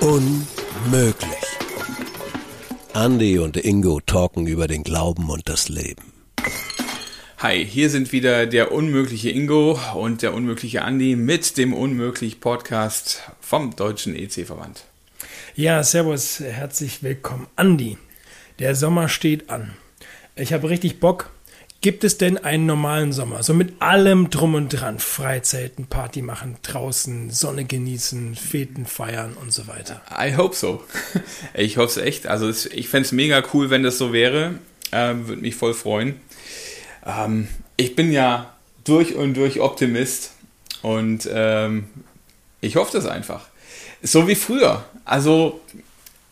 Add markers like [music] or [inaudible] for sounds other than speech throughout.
Unmöglich. Andy und Ingo talken über den Glauben und das Leben. Hi, hier sind wieder der unmögliche Ingo und der unmögliche Andy mit dem Unmöglich Podcast vom Deutschen EC-Verband. Ja, servus, herzlich willkommen. Andy, der Sommer steht an. Ich habe richtig Bock, Gibt es denn einen normalen Sommer? So mit allem drum und dran. Freizeiten, Party machen, draußen, Sonne genießen, Feten feiern und so weiter. I hope so. [laughs] Ich hoffe es echt. Also ich fände es mega cool, wenn das so wäre. Ähm, Würde mich voll freuen. Ähm, ich bin ja durch und durch Optimist und ähm, ich hoffe das einfach. So wie früher. Also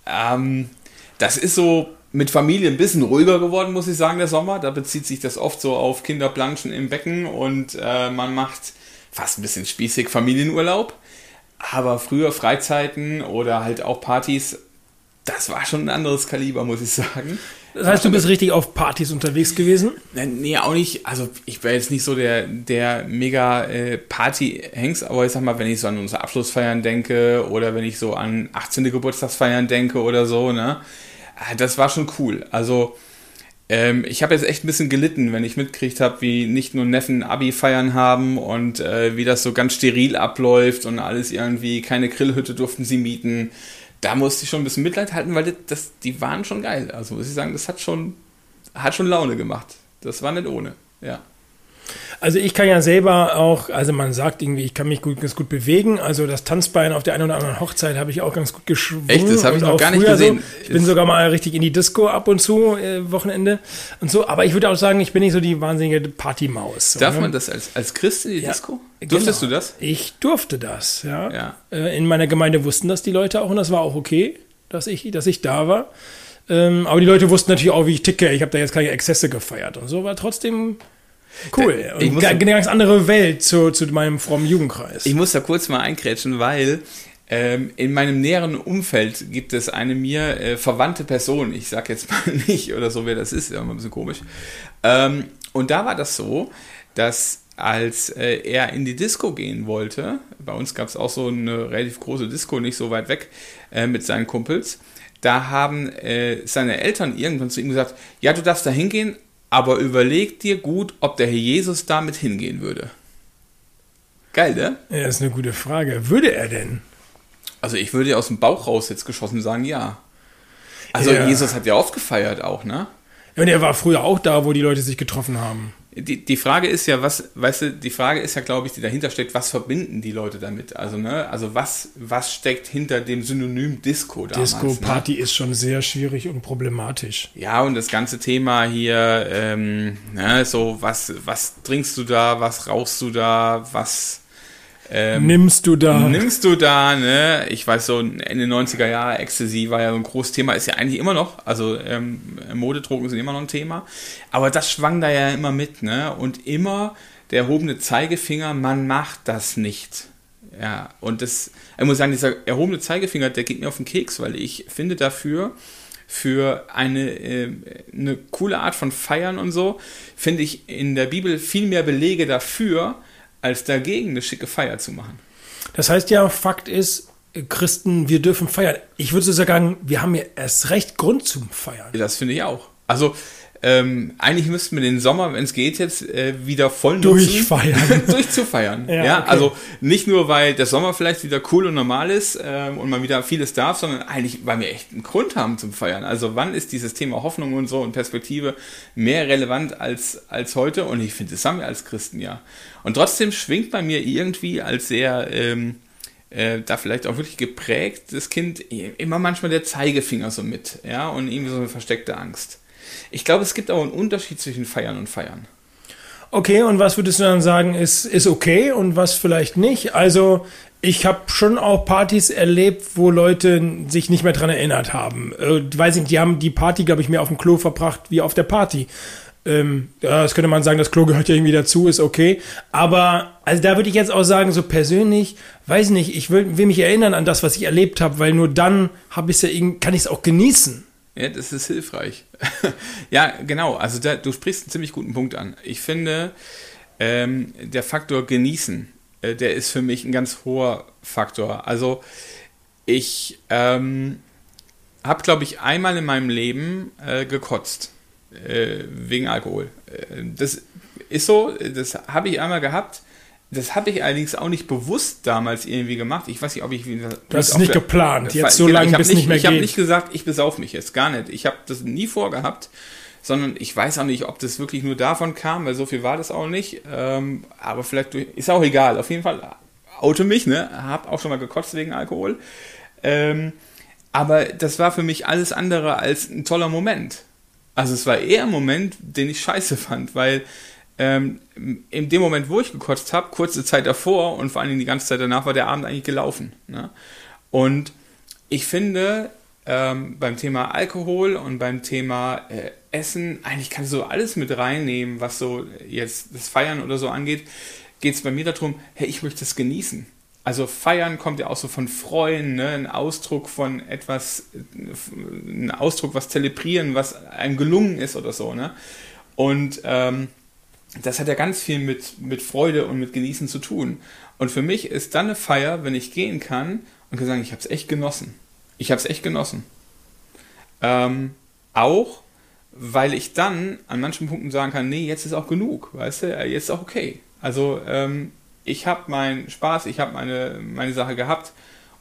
ähm, das ist so mit Familie ein bisschen ruhiger geworden, muss ich sagen, der Sommer. Da bezieht sich das oft so auf Kinderplanschen im Becken und äh, man macht fast ein bisschen spießig Familienurlaub. Aber früher Freizeiten oder halt auch Partys, das war schon ein anderes Kaliber, muss ich sagen. Das heißt, du bist richtig auf Partys unterwegs gewesen? Nee, auch nicht. Also ich wäre jetzt nicht so der, der mega äh, Party-Hengst, aber ich sag mal, wenn ich so an unsere Abschlussfeiern denke oder wenn ich so an 18. Geburtstagsfeiern denke oder so, ne, das war schon cool. Also ähm, ich habe jetzt echt ein bisschen gelitten, wenn ich mitgekriegt habe, wie nicht nur Neffen Abi-Feiern haben und äh, wie das so ganz steril abläuft und alles irgendwie, keine Grillhütte durften sie mieten. Da musste ich schon ein bisschen Mitleid halten, weil das die waren schon geil. Also muss ich sagen, das hat schon, hat schon Laune gemacht. Das war nicht ohne, ja. Also ich kann ja selber auch, also man sagt irgendwie, ich kann mich gut, ganz gut bewegen. Also das Tanzbein auf der einen oder anderen Hochzeit habe ich auch ganz gut geschwungen. Echt, das habe ich noch gar nicht gesehen. So. Ich bin sogar mal richtig in die Disco ab und zu, äh, Wochenende und so. Aber ich würde auch sagen, ich bin nicht so die wahnsinnige Partymaus. Darf ne? man das als, als Christ in die ja, Disco? Durftest genau. du das? Ich durfte das, ja. ja. Äh, in meiner Gemeinde wussten das die Leute auch und das war auch okay, dass ich, dass ich da war. Ähm, aber die Leute wussten natürlich auch, wie ich ticke. Ich habe da jetzt keine Exzesse gefeiert und so, war trotzdem Cool. Ich muss eine ganz andere Welt zu, zu meinem frommen Jugendkreis. Ich muss da kurz mal einkrätschen, weil ähm, in meinem näheren Umfeld gibt es eine mir äh, verwandte Person. Ich sag jetzt [laughs] mal nicht oder so, wer das ist, ist immer ein bisschen komisch. Ähm, und da war das so, dass als äh, er in die Disco gehen wollte, bei uns gab es auch so eine relativ große Disco, nicht so weit weg, äh, mit seinen Kumpels, da haben äh, seine Eltern irgendwann zu ihm gesagt, ja, du darfst da hingehen, aber überleg dir gut, ob der Herr Jesus damit hingehen würde. Geil, ne? Ja, ist eine gute Frage. Würde er denn? Also ich würde ja aus dem Bauch raus jetzt geschossen sagen, ja. Also ja. Jesus hat ja oft gefeiert auch, ne? Ja, und er war früher auch da, wo die Leute sich getroffen haben die, die Frage ist ja, was, weißt du, die Frage ist ja, glaube ich, die dahinter steckt, was verbinden die Leute damit? Also, ne, also was, was steckt hinter dem Synonym Disco damals? Disco, ne? Party ne? ist schon sehr schwierig und problematisch. Ja, und das ganze Thema hier, ähm, ne, so, was, was trinkst du da, was rauchst du da, was ähm, nimmst du da? Nimmst du da, ne? Ich weiß so, Ende 90er Jahre, Ecstasy war ja so ein großes Thema, ist ja eigentlich immer noch, also ähm, Modedrogen sind immer noch ein Thema, aber das schwang da ja immer mit, ne? Und immer der erhobene Zeigefinger, man macht das nicht. Ja, und das, ich muss sagen, dieser erhobene Zeigefinger, der geht mir auf den Keks, weil ich finde dafür, für eine, äh, eine coole Art von Feiern und so, finde ich in der Bibel viel mehr Belege dafür, als dagegen eine schicke Feier zu machen. Das heißt ja, Fakt ist, Christen, wir dürfen feiern. Ich würde sogar sagen, wir haben ja erst recht Grund zum Feiern. Das finde ich auch. Also ähm, eigentlich müssten wir den Sommer, wenn es geht, jetzt äh, wieder voll nutzen. Durchfeiern. [laughs] durchzufeiern. ja, ja? Okay. also nicht nur, weil der Sommer vielleicht wieder cool und normal ist ähm, und man wieder vieles darf, sondern eigentlich, weil wir echt einen Grund haben zum Feiern. Also wann ist dieses Thema Hoffnung und so und Perspektive mehr relevant als, als heute? Und ich finde, das haben wir als Christen ja. Und trotzdem schwingt bei mir irgendwie als sehr ähm, äh, da vielleicht auch wirklich geprägt, das Kind immer manchmal der Zeigefinger so mit, ja, und irgendwie so eine versteckte Angst. Ich glaube, es gibt auch einen Unterschied zwischen Feiern und Feiern. Okay, und was würdest du dann sagen, ist, ist okay und was vielleicht nicht? Also, ich habe schon auch Partys erlebt, wo Leute sich nicht mehr dran erinnert haben. Äh, weiß nicht, die haben die Party, glaube ich, mehr auf dem Klo verbracht wie auf der Party. Ähm, das könnte man sagen, das Klo gehört ja irgendwie dazu, ist okay. Aber also da würde ich jetzt auch sagen, so persönlich, weiß nicht, ich will, will mich erinnern an das, was ich erlebt habe, weil nur dann habe ich ja, kann ich es auch genießen. Ja, das ist hilfreich. [laughs] ja, genau. Also da, du sprichst einen ziemlich guten Punkt an. Ich finde, ähm, der Faktor genießen äh, der ist für mich ein ganz hoher Faktor. Also ich ähm, habe, glaube ich, einmal in meinem Leben äh, gekotzt äh, wegen Alkohol. Äh, das ist so, das habe ich einmal gehabt. Das habe ich allerdings auch nicht bewusst damals irgendwie gemacht. Ich weiß nicht, ob ich... Du hast es nicht der, geplant, jetzt so lange bis nicht, nicht mehr Ich habe nicht gesagt, ich besauf mich jetzt, gar nicht. Ich habe das nie vorgehabt, sondern ich weiß auch nicht, ob das wirklich nur davon kam, weil so viel war das auch nicht. Ähm, aber vielleicht, ist auch egal. Auf jeden Fall auto mich, ne? Hab auch schon mal gekotzt wegen Alkohol. Ähm, aber das war für mich alles andere als ein toller Moment. Also es war eher ein Moment, den ich scheiße fand, weil ähm, in dem Moment, wo ich gekotzt habe, kurze Zeit davor und vor allen Dingen die ganze Zeit danach, war der Abend eigentlich gelaufen. Ne? Und ich finde, ähm, beim Thema Alkohol und beim Thema äh, Essen, eigentlich kannst du alles mit reinnehmen, was so jetzt das Feiern oder so angeht, geht es bei mir darum, hey, ich möchte es genießen. Also feiern kommt ja auch so von freuen, ne? ein Ausdruck von etwas, ein Ausdruck, was zelebrieren, was einem gelungen ist oder so. Ne? Und ähm, das hat ja ganz viel mit, mit Freude und mit Genießen zu tun. Und für mich ist dann eine Feier, wenn ich gehen kann und kann sagen, ich habe es echt genossen. Ich habe es echt genossen. Ähm, auch, weil ich dann an manchen Punkten sagen kann, nee, jetzt ist auch genug, weißt du, jetzt ist auch okay. Also ähm, ich habe meinen Spaß, ich habe meine, meine Sache gehabt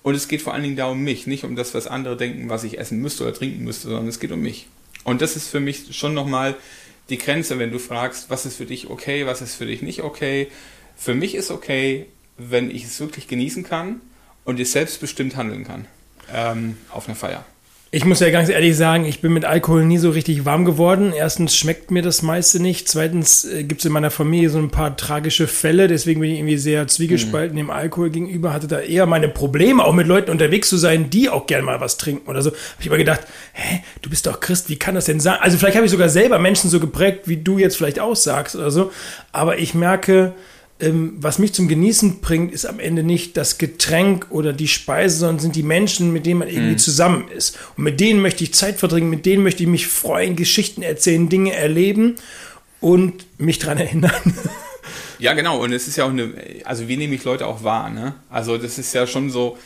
und es geht vor allen Dingen da um mich, nicht um das, was andere denken, was ich essen müsste oder trinken müsste, sondern es geht um mich. Und das ist für mich schon nochmal die Grenze, wenn du fragst, was ist für dich okay, was ist für dich nicht okay. Für mich ist okay, wenn ich es wirklich genießen kann und ich selbstbestimmt handeln kann ähm, auf einer Feier. Ich muss ja ganz ehrlich sagen, ich bin mit Alkohol nie so richtig warm geworden. Erstens schmeckt mir das meiste nicht. Zweitens äh, gibt es in meiner Familie so ein paar tragische Fälle. Deswegen bin ich irgendwie sehr zwiegespalten mhm. dem Alkohol gegenüber. Hatte da eher meine Probleme, auch mit Leuten unterwegs zu sein, die auch gerne mal was trinken oder so. Habe ich immer gedacht, hä, du bist doch Christ, wie kann das denn sein? Also vielleicht habe ich sogar selber Menschen so geprägt, wie du jetzt vielleicht aussagst oder so. Aber ich merke, was mich zum Genießen bringt, ist am Ende nicht das Getränk oder die Speise, sondern sind die Menschen, mit denen man irgendwie mhm. zusammen ist. Und mit denen möchte ich Zeit verbringen, mit denen möchte ich mich freuen, Geschichten erzählen, Dinge erleben und mich daran erinnern. [laughs] Ja, genau. Und es ist ja auch eine, also wie nehme ich Leute auch wahr, ne? Also das ist ja schon so,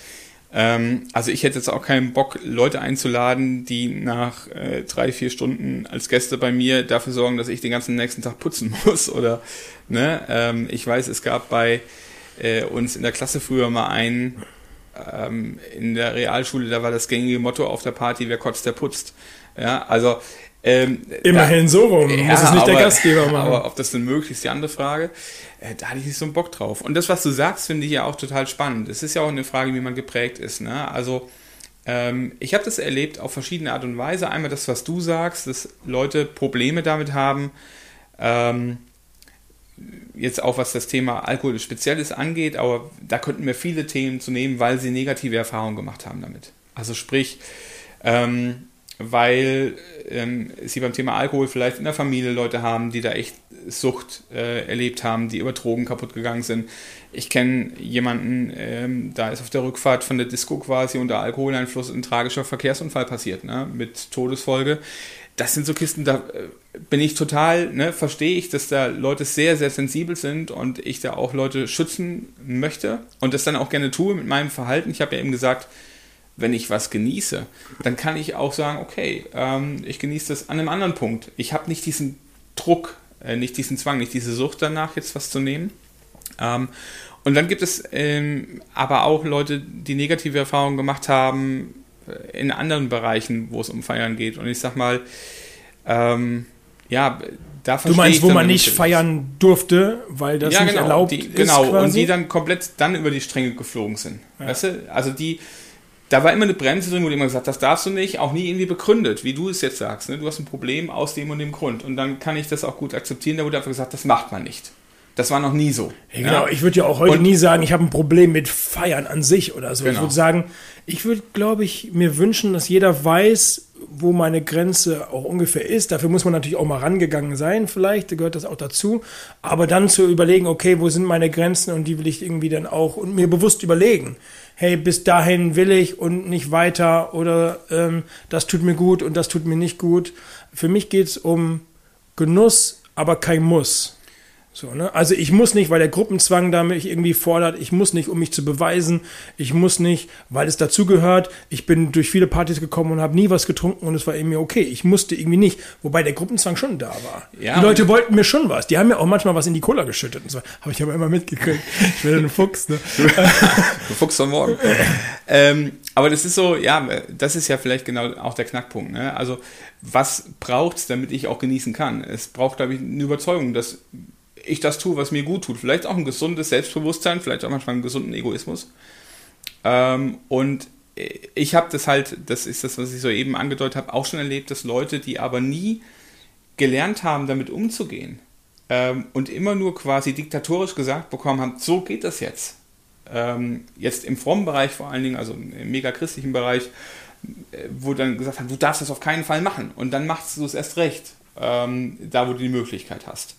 ähm, also ich hätte jetzt auch keinen Bock, Leute einzuladen, die nach äh, drei, vier Stunden als Gäste bei mir dafür sorgen, dass ich den ganzen nächsten Tag putzen [laughs] muss. Oder ne, ähm, ich weiß, es gab bei äh, uns in der Klasse früher mal einen ähm, in der Realschule, da war das gängige Motto auf der Party, wer kotzt, der putzt. Ja, also ähm, Immerhin da, so rum, ja, muss es nicht aber, der Gastgeber machen. Aber ob das denn möglich ist, die andere Frage. Äh, da hatte ich nicht so einen Bock drauf. Und das, was du sagst, finde ich ja auch total spannend. Es ist ja auch eine Frage, wie man geprägt ist. Ne? Also ähm, ich habe das erlebt auf verschiedene Art und Weise. Einmal das, was du sagst, dass Leute Probleme damit haben. Ähm, jetzt auch was das Thema Alkohol Spezielles angeht, aber da könnten wir viele Themen zu nehmen, weil sie negative Erfahrungen gemacht haben damit. Also sprich, ähm, weil ähm, sie beim Thema Alkohol vielleicht in der Familie Leute haben, die da echt Sucht äh, erlebt haben, die über Drogen kaputt gegangen sind. Ich kenne jemanden, ähm, da ist auf der Rückfahrt von der Disco quasi unter Alkoholeinfluss ein tragischer Verkehrsunfall passiert, ne, mit Todesfolge. Das sind so Kisten, da äh, bin ich total, ne, verstehe ich, dass da Leute sehr, sehr sensibel sind und ich da auch Leute schützen möchte und das dann auch gerne tue mit meinem Verhalten. Ich habe ja eben gesagt, wenn ich was genieße, dann kann ich auch sagen, okay, ähm, ich genieße das an einem anderen Punkt. Ich habe nicht diesen Druck, äh, nicht diesen Zwang, nicht diese Sucht danach, jetzt was zu nehmen. Ähm, und dann gibt es ähm, aber auch Leute, die negative Erfahrungen gemacht haben in anderen Bereichen, wo es um Feiern geht. Und ich sag mal, ähm, ja, da Du meinst, wo man nicht feiern durfte, weil das ja, nicht genau, erlaubt die, ist. Genau, und die dann komplett dann über die Stränge geflogen sind. Ja. Weißt du? Also die, da war immer eine Bremse drin, wo jemand gesagt das darfst du nicht, auch nie irgendwie begründet, wie du es jetzt sagst. Ne? Du hast ein Problem aus dem und dem Grund. Und dann kann ich das auch gut akzeptieren. Da wurde einfach gesagt, das macht man nicht. Das war noch nie so. Ja, genau, ich würde ja auch heute und, nie sagen, ich habe ein Problem mit Feiern an sich oder so. Genau. Ich würde sagen, ich würde, glaube ich, mir wünschen, dass jeder weiß, wo meine Grenze auch ungefähr ist. Dafür muss man natürlich auch mal rangegangen sein, vielleicht gehört das auch dazu. Aber dann zu überlegen, okay, wo sind meine Grenzen und die will ich irgendwie dann auch und mir bewusst überlegen hey, bis dahin will ich und nicht weiter oder ähm, das tut mir gut und das tut mir nicht gut. Für mich geht es um Genuss, aber kein Muss. So, ne? Also ich muss nicht, weil der Gruppenzwang da mich irgendwie fordert, ich muss nicht, um mich zu beweisen, ich muss nicht, weil es dazugehört, ich bin durch viele Partys gekommen und habe nie was getrunken und es war irgendwie okay. Ich musste irgendwie nicht, wobei der Gruppenzwang schon da war. Ja, die Leute wollten mir schon was. Die haben mir auch manchmal was in die Cola geschüttet und so. Habe ich aber immer mitgekriegt. [laughs] Ich bin ein Fuchs, ne? [laughs] du Fuchs von morgen. ähm, aber das ist so, ja, das ist ja vielleicht genau auch der Knackpunkt. Ne? Also was braucht es, damit ich auch genießen kann? Es braucht, glaube ich, eine Überzeugung, dass ich das tue, was mir gut tut. Vielleicht auch ein gesundes Selbstbewusstsein, vielleicht auch manchmal einen gesunden Egoismus. Ähm, und ich habe das halt, das ist das, was ich soeben angedeutet habe, auch schon erlebt, dass Leute, die aber nie gelernt haben, damit umzugehen ähm, und immer nur quasi diktatorisch gesagt bekommen haben, so geht das jetzt. Ähm, jetzt im frommen Bereich vor allen Dingen, also im mega christlichen Bereich, äh, wo dann gesagt haben, du darfst das auf keinen Fall machen und dann machst du es erst recht, ähm, da wo du die Möglichkeit hast.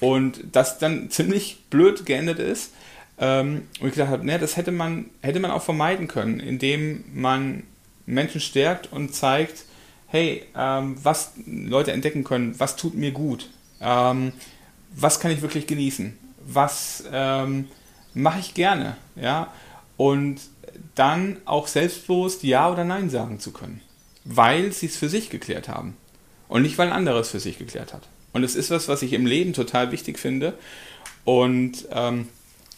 Und das dann ziemlich blöd geendet ist. Ähm, und ich gedacht habe, ne, das hätte man, hätte man auch vermeiden können, indem man Menschen stärkt und zeigt, hey, ähm, was Leute entdecken können, was tut mir gut, ähm, was kann ich wirklich genießen, was ähm, mache ich gerne, ja, und dann auch selbstbewusst Ja oder Nein sagen zu können, weil sie es für sich geklärt haben und nicht, weil ein anderes für sich geklärt hat. Und es ist was, was ich im Leben total wichtig finde. Und ähm,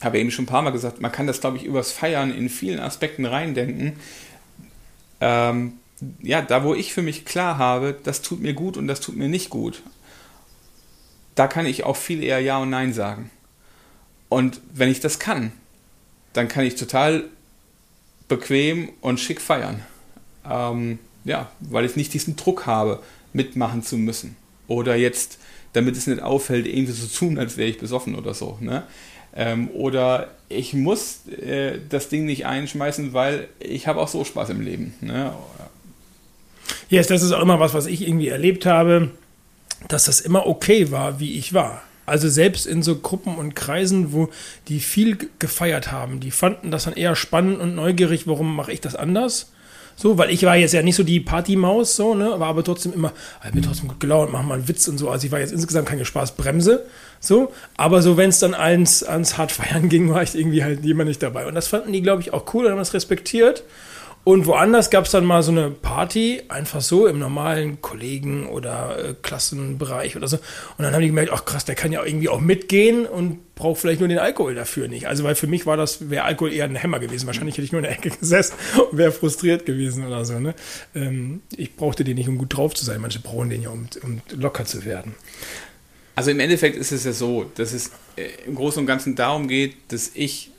habe eben schon ein paar Mal gesagt, man kann das, glaube ich, übers Feiern in vielen Aspekten reindenken. Ähm, ja, da wo ich für mich klar habe, das tut mir gut und das tut mir nicht gut, da kann ich auch viel eher Ja und Nein sagen. Und wenn ich das kann, dann kann ich total bequem und schick feiern. Ähm, ja, weil ich nicht diesen Druck habe, mitmachen zu müssen. Oder jetzt damit es nicht auffällt, irgendwie so tun, als wäre ich besoffen oder so. Ne? Ähm, oder ich muss äh, das Ding nicht einschmeißen, weil ich habe auch so Spaß im Leben. Ne? Yes, das ist auch immer was, was ich irgendwie erlebt habe, dass das immer okay war, wie ich war. Also selbst in so Gruppen und Kreisen, wo die viel gefeiert haben, die fanden das dann eher spannend und neugierig, warum mache ich das anders? So, weil ich war jetzt ja nicht so die Partymaus, so, ne, war aber trotzdem immer, ich bin trotzdem gut gelaunt, mach mal einen Witz und so. Also ich war jetzt insgesamt keine Spaßbremse, so. Aber so, wenn es dann ans, ans Hartfeiern [laughs] ging, war ich irgendwie halt jemand nicht dabei. Und das fanden die, glaube ich, auch cool und haben das respektiert. Und woanders gab es dann mal so eine Party, einfach so im normalen Kollegen- oder äh, Klassenbereich oder so. Und dann haben die gemerkt, ach krass, der kann ja irgendwie auch mitgehen und braucht vielleicht nur den Alkohol dafür nicht. Also weil für mich war das, wäre Alkohol eher ein Hämmer gewesen. Wahrscheinlich hätte ich nur in der Ecke [laughs] gesessen und wäre frustriert gewesen oder so. Ne? Ähm, ich brauchte den nicht, um gut drauf zu sein. Manche brauchen den ja, um, um locker zu werden. Also im Endeffekt ist es ja so, dass es äh, im Großen und Ganzen darum geht, dass ich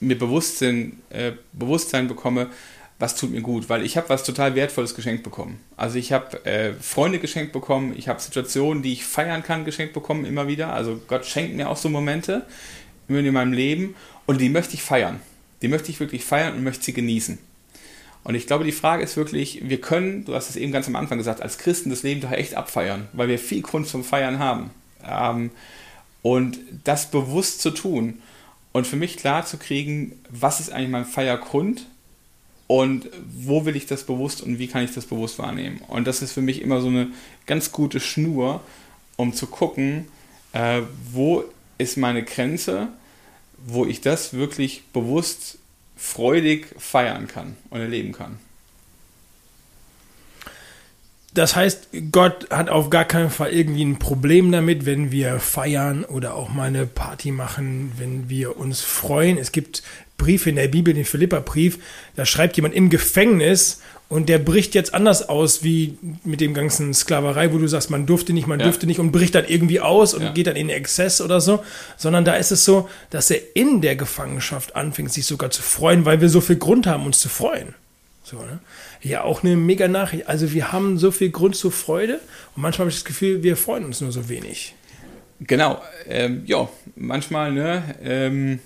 mir Bewusstsein, äh, Bewusstsein bekomme, was tut mir gut, weil ich habe was total Wertvolles geschenkt bekommen. Also ich habe äh, Freunde geschenkt bekommen, ich habe Situationen, die ich feiern kann, geschenkt bekommen immer wieder. Also Gott schenkt mir auch so Momente in meinem Leben und die möchte ich feiern. Die möchte ich wirklich feiern und möchte sie genießen. Und ich glaube, die Frage ist wirklich, wir können, du hast es eben ganz am Anfang gesagt, als Christen das Leben doch echt abfeiern, weil wir viel Grund zum Feiern haben. Ähm, und das bewusst zu tun und für mich klar zu kriegen, was ist eigentlich mein Feiergrund und wo will ich das bewusst und wie kann ich das bewusst wahrnehmen. Und das ist für mich immer so eine ganz gute Schnur, um zu gucken, äh, wo ist meine Grenze, wo ich das wirklich bewusst freudig feiern kann und erleben kann. Das heißt, Gott hat auf gar keinen Fall irgendwie ein Problem damit, wenn wir feiern oder auch mal eine Party machen, wenn wir uns freuen. Es gibt Briefe in der Bibel, den Philippa-Brief, da schreibt jemand im Gefängnis und der bricht jetzt anders aus wie mit dem ganzen Sklaverei, wo du sagst, man durfte nicht, man ja. durfte nicht und bricht dann irgendwie aus und ja. geht dann in Exzess oder so, sondern da ist es so, dass er in der Gefangenschaft anfängt, sich sogar zu freuen, weil wir so viel Grund haben, uns zu freuen. So, ne? Ja, auch eine mega Nachricht. Also wir haben so viel Grund zur Freude und manchmal habe ich das Gefühl, wir freuen uns nur so wenig. Genau, ähm, ja, manchmal, ne, ähm,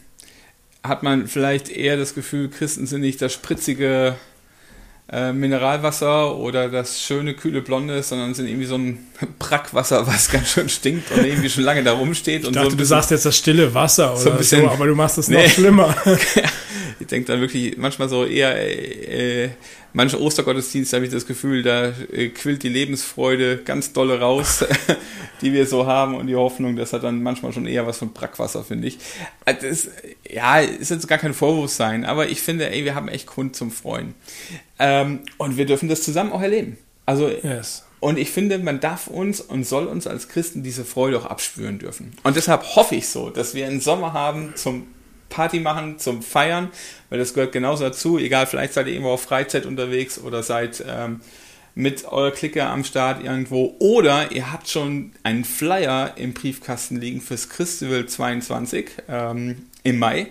hat man vielleicht eher das Gefühl, Christen sind nicht das spritzige äh, Mineralwasser oder das schöne, kühle Blonde, sondern sind irgendwie so ein Brackwasser, was ganz schön stinkt und irgendwie schon lange da rumsteht. Ich dachte, so bisschen, du sagst jetzt das stille Wasser oder so, bisschen, so aber du machst es nee. noch schlimmer. [laughs] [laughs] ich denke dann wirklich manchmal so eher, äh, äh manche Ostergottesdienste habe ich das Gefühl, da äh, quillt die Lebensfreude ganz dolle raus, [laughs] die wir so haben und die Hoffnung, das hat dann manchmal schon eher was von Brackwasser, finde ich. Äh, das, ja, ist jetzt gar kein Vorwurf sein, aber ich finde, ey, wir haben echt Grund zum Freuen. Ähm, und wir dürfen das zusammen auch erleben. Also, yes. und ich finde, man darf uns und soll uns als Christen diese Freude auch abspüren dürfen. Und deshalb hoffe ich so, dass wir einen Sommer haben zum Party machen, zum Feiern, weil das gehört genauso dazu. Egal, vielleicht seid ihr irgendwo auf Freizeit unterwegs oder seid ähm, mit eurer Clique am Start irgendwo oder ihr habt schon einen Flyer im Briefkasten liegen fürs Christival 22 ähm, im Mai.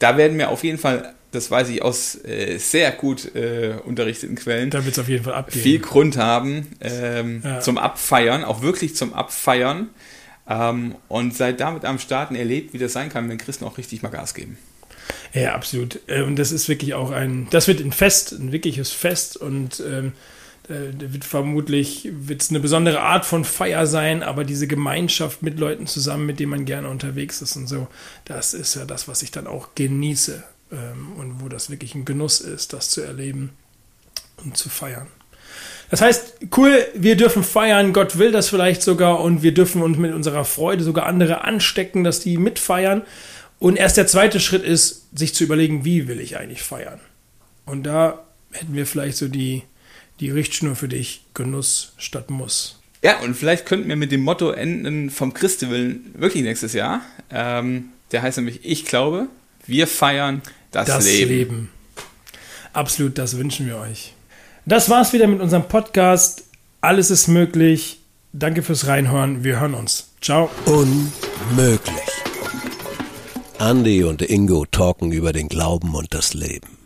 Da werden wir auf jeden Fall das weiß ich aus äh, sehr gut äh, unterrichteten Quellen. Da wird es auf jeden Fall abgehen. Viel Grund haben ähm, ja. zum Abfeiern, auch wirklich zum Abfeiern. Ähm, und seid damit am Starten erlebt, wie das sein kann, wenn Christen auch richtig mal Gas geben. Ja, absolut. Äh, und das ist wirklich auch ein, das wird ein Fest, ein wirkliches Fest und ähm, da wird vermutlich wird's eine besondere Art von Feier sein, aber diese Gemeinschaft mit Leuten zusammen, mit denen man gerne unterwegs ist und so, das ist ja das, was ich dann auch genieße ähm, und wo das wirklich ein Genuss ist, das zu erleben und zu feiern. Das heißt, cool, wir dürfen feiern, Gott will das vielleicht sogar und wir dürfen uns mit unserer Freude sogar andere anstecken, dass die mitfeiern. Und erst der zweite Schritt ist, sich zu überlegen, wie will ich eigentlich feiern? Und da hätten wir vielleicht so die, die Richtschnur für dich, Genuss statt Muss. Ja, und vielleicht könnten wir mit dem Motto enden vom Christiwillen wirklich nächstes Jahr. Ähm, der heißt nämlich, ich glaube, wir feiern das, das Leben. Leben. Absolut, das wünschen wir euch. Das war's wieder mit unserem Podcast. Alles ist möglich. Danke fürs Reinhören. Wir hören uns. Ciao. Unmöglich. Andy und Ingo talken über den Glauben und das Leben.